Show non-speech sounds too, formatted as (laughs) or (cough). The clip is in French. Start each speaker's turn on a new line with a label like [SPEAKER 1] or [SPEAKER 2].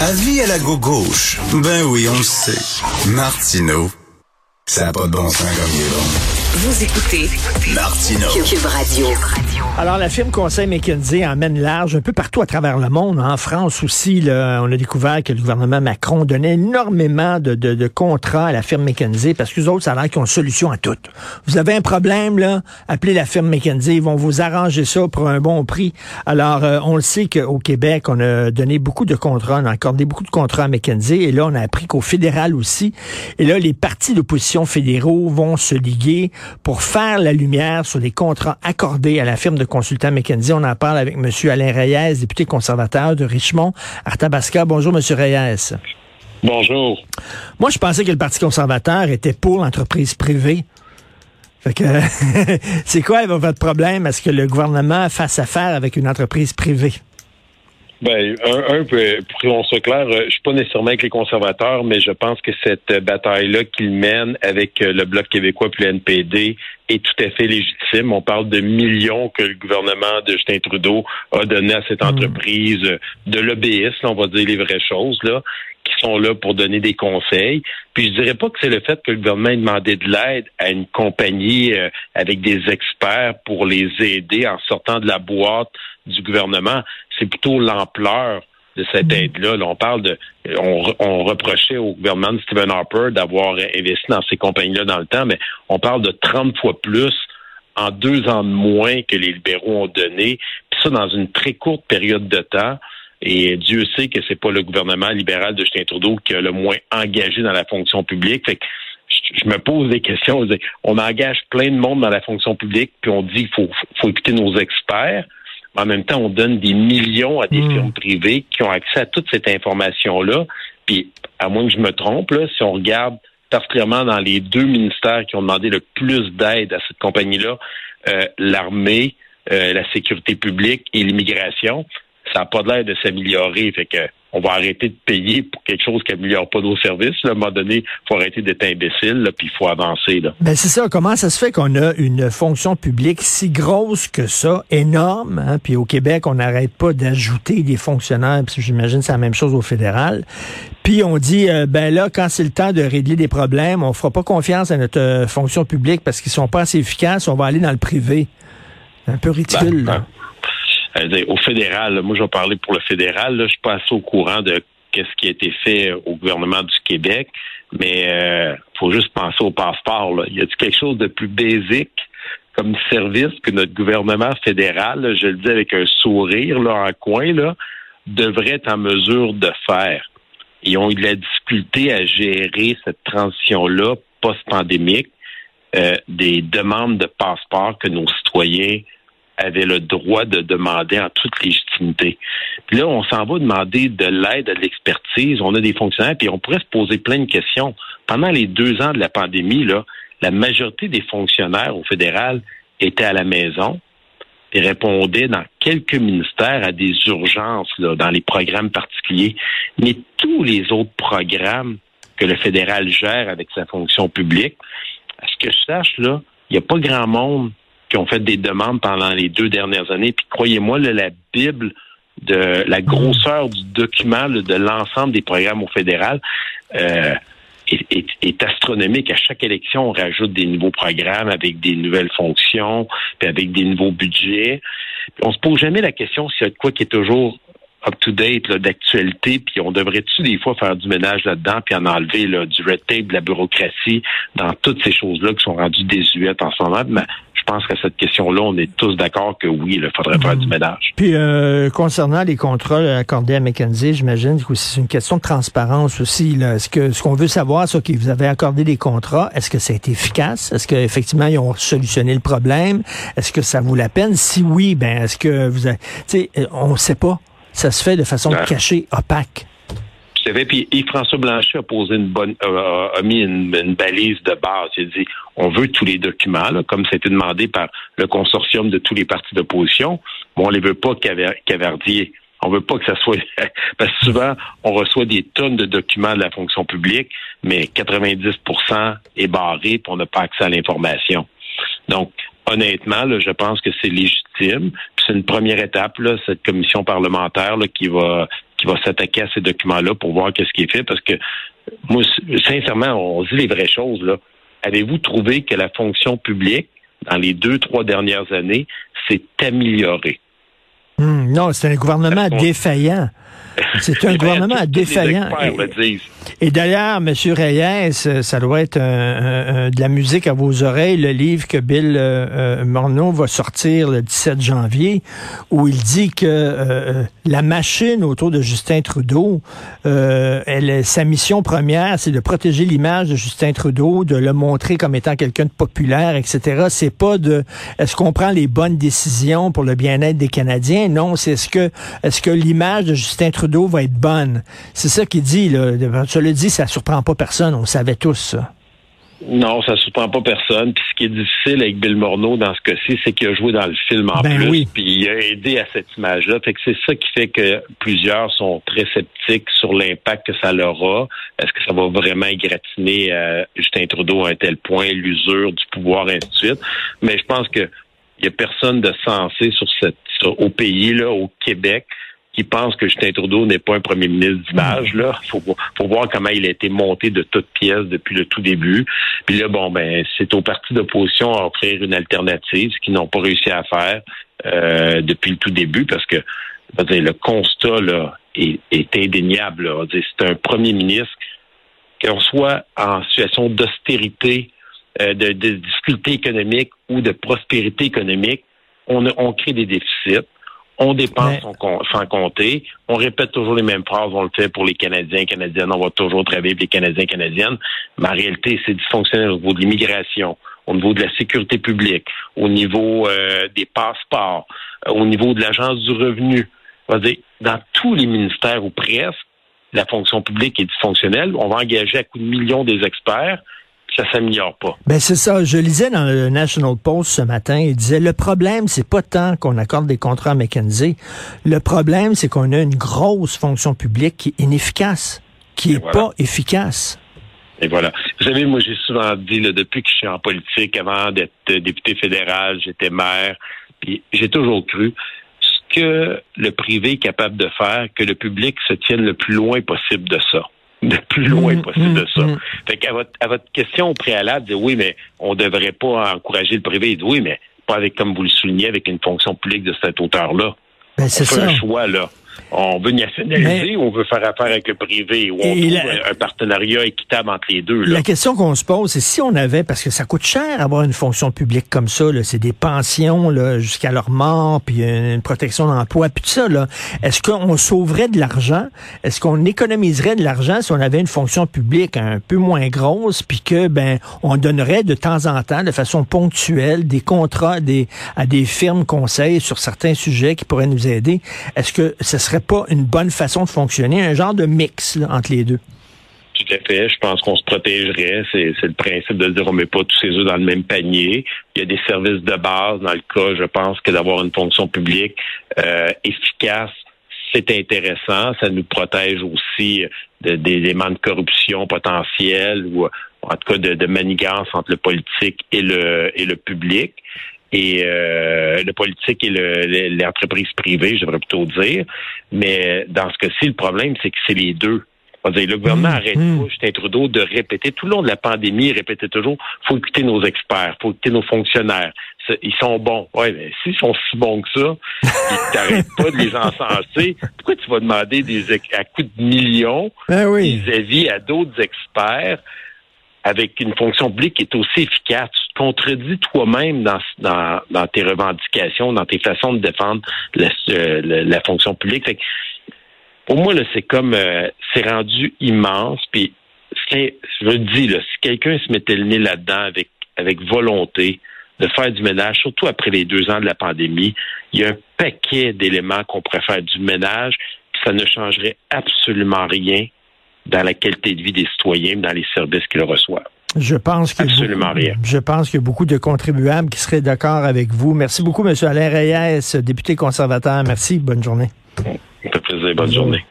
[SPEAKER 1] Avis à la gauche. Ben oui, on le sait. Martineau, ça n'a pas de bon sens comme il est bon.
[SPEAKER 2] Vous écoutez
[SPEAKER 1] Martineau.
[SPEAKER 2] Cube Radio.
[SPEAKER 3] Alors, la firme Conseil McKinsey emmène large un peu partout à travers le monde. En France aussi, on a découvert que le gouvernement Macron donnait énormément de, contrats à la firme McKinsey parce que les autres, ça a l'air qu'ils ont une solution à tout. Vous avez un problème, là, appelez la firme McKinsey. Ils vont vous arranger ça pour un bon prix. Alors, euh, on le sait qu'au Québec, on a donné beaucoup de contrats, on a accordé beaucoup de contrats à McKinsey. Et là, on a appris qu'au fédéral aussi. Et là, les partis d'opposition fédéraux vont se liguer pour faire la lumière sur les contrats accordés à la firme de consultants McKinsey. On en parle avec M. Alain Reyes, député conservateur de Richmond, Arthabasca. Bonjour, M. Reyes.
[SPEAKER 4] Bonjour.
[SPEAKER 3] Moi, je pensais que le Parti conservateur était pour l'entreprise privée. Fait que, (laughs) c'est quoi votre problème? Est-ce que le gouvernement fasse affaire avec une entreprise privée?
[SPEAKER 4] Ben, un, un pour qu'on soit clair, je suis pas nécessairement avec les conservateurs, mais je pense que cette bataille-là qu'ils mènent avec le Bloc québécois puis le NPD est tout à fait légitime. On parle de millions que le gouvernement de Justin Trudeau a donné à cette entreprise de l'obéisme, on va dire les vraies choses, là, qui sont là pour donner des conseils. Puis je dirais pas que c'est le fait que le gouvernement ait demandé de l'aide à une compagnie avec des experts pour les aider en sortant de la boîte du gouvernement c'est plutôt l'ampleur de cette aide-là. on parle de, on, reprochait au gouvernement de Stephen Harper d'avoir investi dans ces compagnies-là dans le temps, mais on parle de 30 fois plus en deux ans de moins que les libéraux ont donné, puis ça dans une très courte période de temps. Et Dieu sait que c'est pas le gouvernement libéral de Justin Trudeau qui a le moins engagé dans la fonction publique. Fait que je me pose des questions. On engage plein de monde dans la fonction publique, puis on dit qu'il faut, faut écouter nos experts en même temps, on donne des millions à des
[SPEAKER 3] Hmm.
[SPEAKER 4] firmes privées qui ont accès à toute cette information-là. Puis, à moins que je me trompe, là, si on regarde particulièrement dans les deux ministères qui ont demandé le plus d'aide à cette compagnie-là, euh, l'armée, euh, la sécurité publique et l'immigration, ça n'a pas l'air de s'améliorer. Fait que on va arrêter de payer pour quelque chose qui n'améliore pas nos services. Là. À un moment donné, il faut arrêter d'être imbécile, puis il faut avancer. Là.
[SPEAKER 3] Ben c'est ça. Comment ça se fait qu'on a une fonction publique si grosse que ça, énorme, hein? puis au Québec, on n'arrête pas d'ajouter des fonctionnaires, puis j'imagine que c'est la même chose au fédéral. Puis on dit, euh, ben là, quand c'est le temps de régler des problèmes, on fera pas confiance à notre euh, fonction publique parce qu'ils sont pas assez efficaces, on va aller dans le privé. C'est un peu ridicule.
[SPEAKER 4] Ben,
[SPEAKER 3] là.
[SPEAKER 4] Euh, au fédéral, moi je vais parler pour le fédéral, là, je suis pas assez au courant de qu'est-ce qui a été fait au gouvernement du Québec, mais euh, faut juste penser au passeport. Là. Y a quelque chose de plus basique comme service que notre gouvernement fédéral, je le dis avec un sourire là, en coin, là, devrait être en mesure de faire? Ils ont eu de la difficulté à gérer cette transition-là post-pandémique, euh, des demandes de passeport que nos citoyens avaient le droit de demander en toute légitimité. Puis là, on s'en va demander de l'aide, de l'expertise. On a des fonctionnaires, puis on pourrait se poser plein de questions. Pendant les deux ans de la pandémie, là, la majorité des fonctionnaires au fédéral étaient à la maison et répondaient dans quelques ministères à des urgences là, dans les programmes particuliers. Mais tous les autres programmes que le fédéral gère avec sa fonction publique, à ce que je sache, il n'y a pas grand monde qui ont fait des demandes pendant les deux dernières années. Puis croyez-moi, la Bible de la grosseur du document là, de l'ensemble des programmes au fédéral euh, est, est, est, astronomique. À chaque élection, on rajoute des nouveaux programmes avec des nouvelles fonctions, puis avec des nouveaux budgets. Puis on se pose jamais la question s'il y a de quoi qui est toujours up-to-date, d'actualité, puis on devrait-tu des fois faire du ménage là-dedans, puis en enlever là, du red tape, de la bureaucratie, dans toutes ces choses-là qui sont rendues désuètes en ce moment. Mais pense qu'à cette question-là, on est tous d'accord que oui, il faudrait faire du ménage.
[SPEAKER 3] Puis euh, concernant les contrats accordés à McKenzie, j'imagine que c'est une question de transparence aussi. Là. Est-ce que ce qu'on veut savoir, c'est que vous avez accordé des contrats, est-ce que ça a été efficace? Est-ce qu'effectivement, ils ont solutionné le problème? Est-ce que ça vaut la peine? Si oui, ben est-ce que vous avez. Tu sais, on ne sait pas. Ça se fait de façon cachée, opaque.
[SPEAKER 4] Puis Yves-François Blanchet a posé une bonne, euh, a mis une, balise de base. Il a dit, on veut tous les documents, là, comme été demandé par le consortium de tous les partis d'opposition, mais on les veut pas cavardier. On veut pas que ça soit, (laughs) parce que souvent, on reçoit des tonnes de documents de la fonction publique, mais 90% est barré, puis on n'a pas accès à l'information. Donc, honnêtement, je pense que c'est légitime. C'est une première étape, cette commission parlementaire qui va qui va s'attaquer à ces documents-là pour voir qu'est-ce qui est fait, parce que moi, sincèrement, on dit les vraies choses, là. Avez-vous trouvé que la fonction publique, dans les deux, trois dernières années, s'est améliorée?
[SPEAKER 3] Hmm, non, c'est un gouvernement défaillant. C'est un (laughs) gouvernement défaillant. Et, d'ailleurs, M. Reyes, euh, ça doit être de la musique à vos oreilles, le livre que Bill euh, euh, Morneau va sortir le 17 janvier, où il dit que la machine autour de Justin Trudeau, elle, sa mission première, c'est de protéger l'image de Justin Trudeau, de le montrer comme étant quelqu'un de populaire, etc. C'est pas de est-ce qu'on prend les bonnes décisions pour le bien-être des Canadiens? Non, c'est ce que est-ce que l'image de Justin Trudeau va être bonne. C'est ça qu'il dit. Là. Je le dis, ça surprend pas personne. On savait tous ça.
[SPEAKER 4] Non, ça ne surprend pas personne. Puis ce qui est difficile avec Bill Morneau dans ce cas-ci, c'est qu'il a joué dans le film en
[SPEAKER 3] ben
[SPEAKER 4] plus, puis il a aidé à cette image-là. Fait que c'est ça qui fait que plusieurs sont très sceptiques sur l'impact que ça leur a. Est-ce que ça va vraiment égratigner euh, Justin Trudeau à un tel point, l'usure du pouvoir, ainsi de suite. Mais je pense que il y a personne de sensé sur cette au pays, là, au Québec, qui pense que Justin Trudeau n'est pas un premier ministre d'image. Là, faut, faut voir comment il a été monté de toutes pièces depuis le tout début. Puis là, bon, ben, c'est aux partis d'opposition à offrir une alternative, ce qu'ils n'ont pas réussi à faire euh, depuis le tout début, parce que dire, le constat là est, est indéniable. C'est un premier ministre qu'on soit en situation d'austérité, euh, de, de difficulté économique ou de prospérité économique, on, on crée des déficits on dépense sans compter. On répète toujours les mêmes phrases. On le fait pour les Canadiens, Canadiennes. On va toujours travailler pour les Canadiens, Canadiennes. Mais en réalité, c'est dysfonctionnel au niveau de l'immigration, au niveau de la sécurité publique, au niveau euh, des passeports, euh, au niveau de l'Agence du revenu. On va dire, dans tous les ministères ou presque, la fonction publique est dysfonctionnelle. On va engager à coups de millions des experts ça s'améliore pas.
[SPEAKER 3] Ben c'est ça. Je lisais dans le National Post ce matin, il disait le problème, c'est pas tant qu'on accorde des contrats à McKenzie. Le problème, c'est qu'on a une grosse fonction publique qui est inefficace, qui est pas efficace.
[SPEAKER 4] Et voilà. Vous savez, moi, j'ai souvent dit, là, depuis que je suis en politique, avant d'être député fédéral, j'étais maire, puis j'ai toujours cru ce que le privé est capable de faire, que le public se tienne le plus loin possible de ça le plus loin mm, possible de ça. Mm, mm. Fait qu'à votre, à votre question au préalable, de oui, mais on ne devrait pas encourager le privé. Oui, mais pas avec, comme vous le soulignez, avec une fonction publique de cette hauteur-là.
[SPEAKER 3] Ben,
[SPEAKER 4] ça. un choix, là on veut nationaliser ou on veut faire affaire avec le privé ou on trouve un partenariat équitable entre les deux.
[SPEAKER 3] La question qu'on se pose, c'est si on avait, parce que ça coûte cher avoir une fonction publique comme ça, c'est des pensions jusqu'à leur mort, puis une protection d'emploi, puis tout ça. Est-ce qu'on sauverait de l'argent? Est-ce qu'on économiserait de l'argent si on avait une fonction publique un peu moins grosse, puis que ben on donnerait de temps en temps, de façon ponctuelle, des contrats des, à des firmes conseils sur certains sujets qui pourraient nous aider? Est-ce que ce serait pas une bonne façon de fonctionner, un genre de mix entre les deux?
[SPEAKER 4] Tout à fait. Je pense qu'on se protégerait. C'est, le principe de dire on met pas tous ses œufs dans le même panier. Il y a des services de base dans le cas, je pense, que d'avoir une fonction publique euh, efficace, c'est intéressant. Ça nous protège aussi d'éléments de corruption potentiels ou en tout cas de, de manigance entre le politique et le et le public et euh, le politique et l'entreprise privée, je devrais plutôt dire. Mais dans ce cas-ci, le problème, c'est que c'est les deux. Dire, le gouvernement mmh, arrête mmh. pas, Justin Trudeau, de répéter tout le long de la pandémie, il répétait toujours faut écouter nos experts, faut écouter nos fonctionnaires. Ils sont bons. Oui, mais s'ils sont si bons que ça, (laughs) ils t'arrêtent pas de les encenser. Pourquoi tu vas demander des à coups de millions
[SPEAKER 3] ben oui.
[SPEAKER 4] des avis à d'autres experts? Avec une fonction publique qui est aussi efficace. Tu te contredis toi-même dans, tes revendications, dans tes façons de défendre la, euh, fonction publique. pour moi, c'est comme euh, c'est rendu immense. Puis je le dis, si quelqu'un se mettait le nez là-dedans avec, avec volonté de faire du ménage, surtout après les deux ans de la pandémie, il y a un paquet d'éléments qu'on pourrait faire du ménage, puis ça ne changerait absolument rien dans la qualité de vie des citoyens, dans les services qu'ils reçoivent.
[SPEAKER 3] Je pense que
[SPEAKER 4] Absolument rien.
[SPEAKER 3] Je pense qu'il y a beaucoup de contribuables qui seraient d'accord avec vous. Merci beaucoup, M. Alain Reyes, député conservateur. Merci. Bonne journée.
[SPEAKER 4] Ça fait plaisir. Bonne journée.